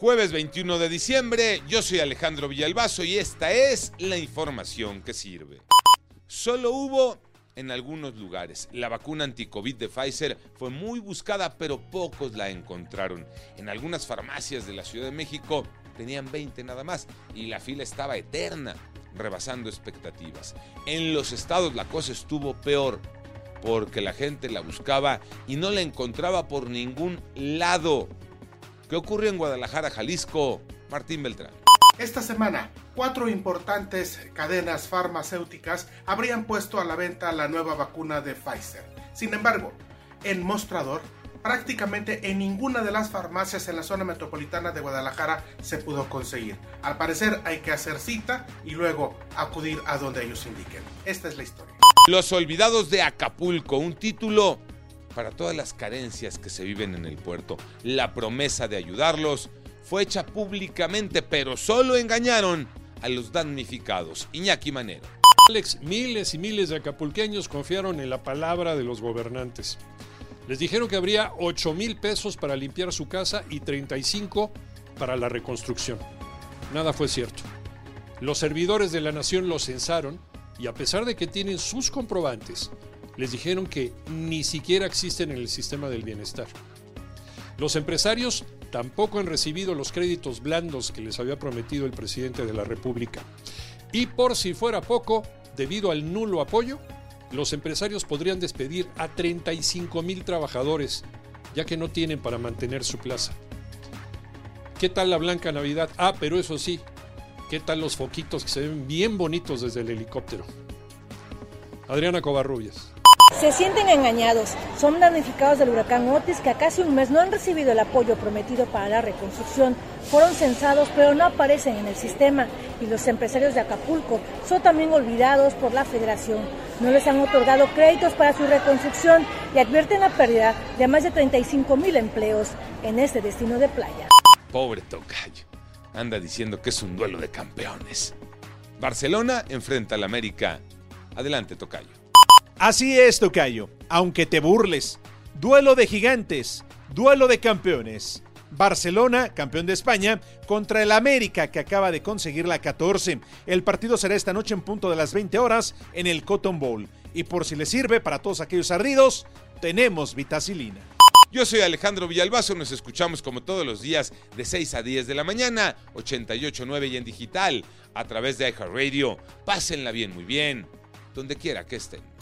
Jueves 21 de diciembre, yo soy Alejandro Villalbazo y esta es la información que sirve. Solo hubo en algunos lugares. La vacuna anticovid de Pfizer fue muy buscada, pero pocos la encontraron. En algunas farmacias de la Ciudad de México tenían 20 nada más y la fila estaba eterna, rebasando expectativas. En los estados la cosa estuvo peor porque la gente la buscaba y no la encontraba por ningún lado. ¿Qué ocurrió en Guadalajara, Jalisco? Martín Beltrán. Esta semana, cuatro importantes cadenas farmacéuticas habrían puesto a la venta la nueva vacuna de Pfizer. Sin embargo, en mostrador, prácticamente en ninguna de las farmacias en la zona metropolitana de Guadalajara se pudo conseguir. Al parecer hay que hacer cita y luego acudir a donde ellos indiquen. Esta es la historia. Los olvidados de Acapulco, un título para todas las carencias que se viven en el puerto. La promesa de ayudarlos fue hecha públicamente, pero solo engañaron a los damnificados. Iñaki Manero. Alex, miles y miles de acapulqueños confiaron en la palabra de los gobernantes. Les dijeron que habría 8 mil pesos para limpiar su casa y 35 para la reconstrucción. Nada fue cierto. Los servidores de la nación los censaron y a pesar de que tienen sus comprobantes, les dijeron que ni siquiera existen en el sistema del bienestar. Los empresarios tampoco han recibido los créditos blandos que les había prometido el presidente de la República. Y por si fuera poco, debido al nulo apoyo, los empresarios podrían despedir a 35 mil trabajadores, ya que no tienen para mantener su plaza. ¿Qué tal la Blanca Navidad? Ah, pero eso sí, ¿qué tal los foquitos que se ven bien bonitos desde el helicóptero? Adriana Covarrubias. Se sienten engañados. Son damnificados del huracán Otis que a casi un mes no han recibido el apoyo prometido para la reconstrucción. Fueron censados pero no aparecen en el sistema y los empresarios de Acapulco son también olvidados por la federación. No les han otorgado créditos para su reconstrucción y advierten la pérdida de más de 35 mil empleos en este destino de playa. Pobre Tocayo. Anda diciendo que es un duelo de campeones. Barcelona enfrenta al América. Adelante, Tocayo. Así es, Tocayo, aunque te burles. Duelo de gigantes, duelo de campeones. Barcelona, campeón de España, contra el América, que acaba de conseguir la 14. El partido será esta noche en punto de las 20 horas en el Cotton Bowl. Y por si les sirve para todos aquellos ardidos, tenemos vitacilina. Yo soy Alejandro Villalbazo, nos escuchamos como todos los días de 6 a 10 de la mañana, 88.9 y en digital, a través de iHeartRadio. Pásenla bien, muy bien, donde quiera que estén.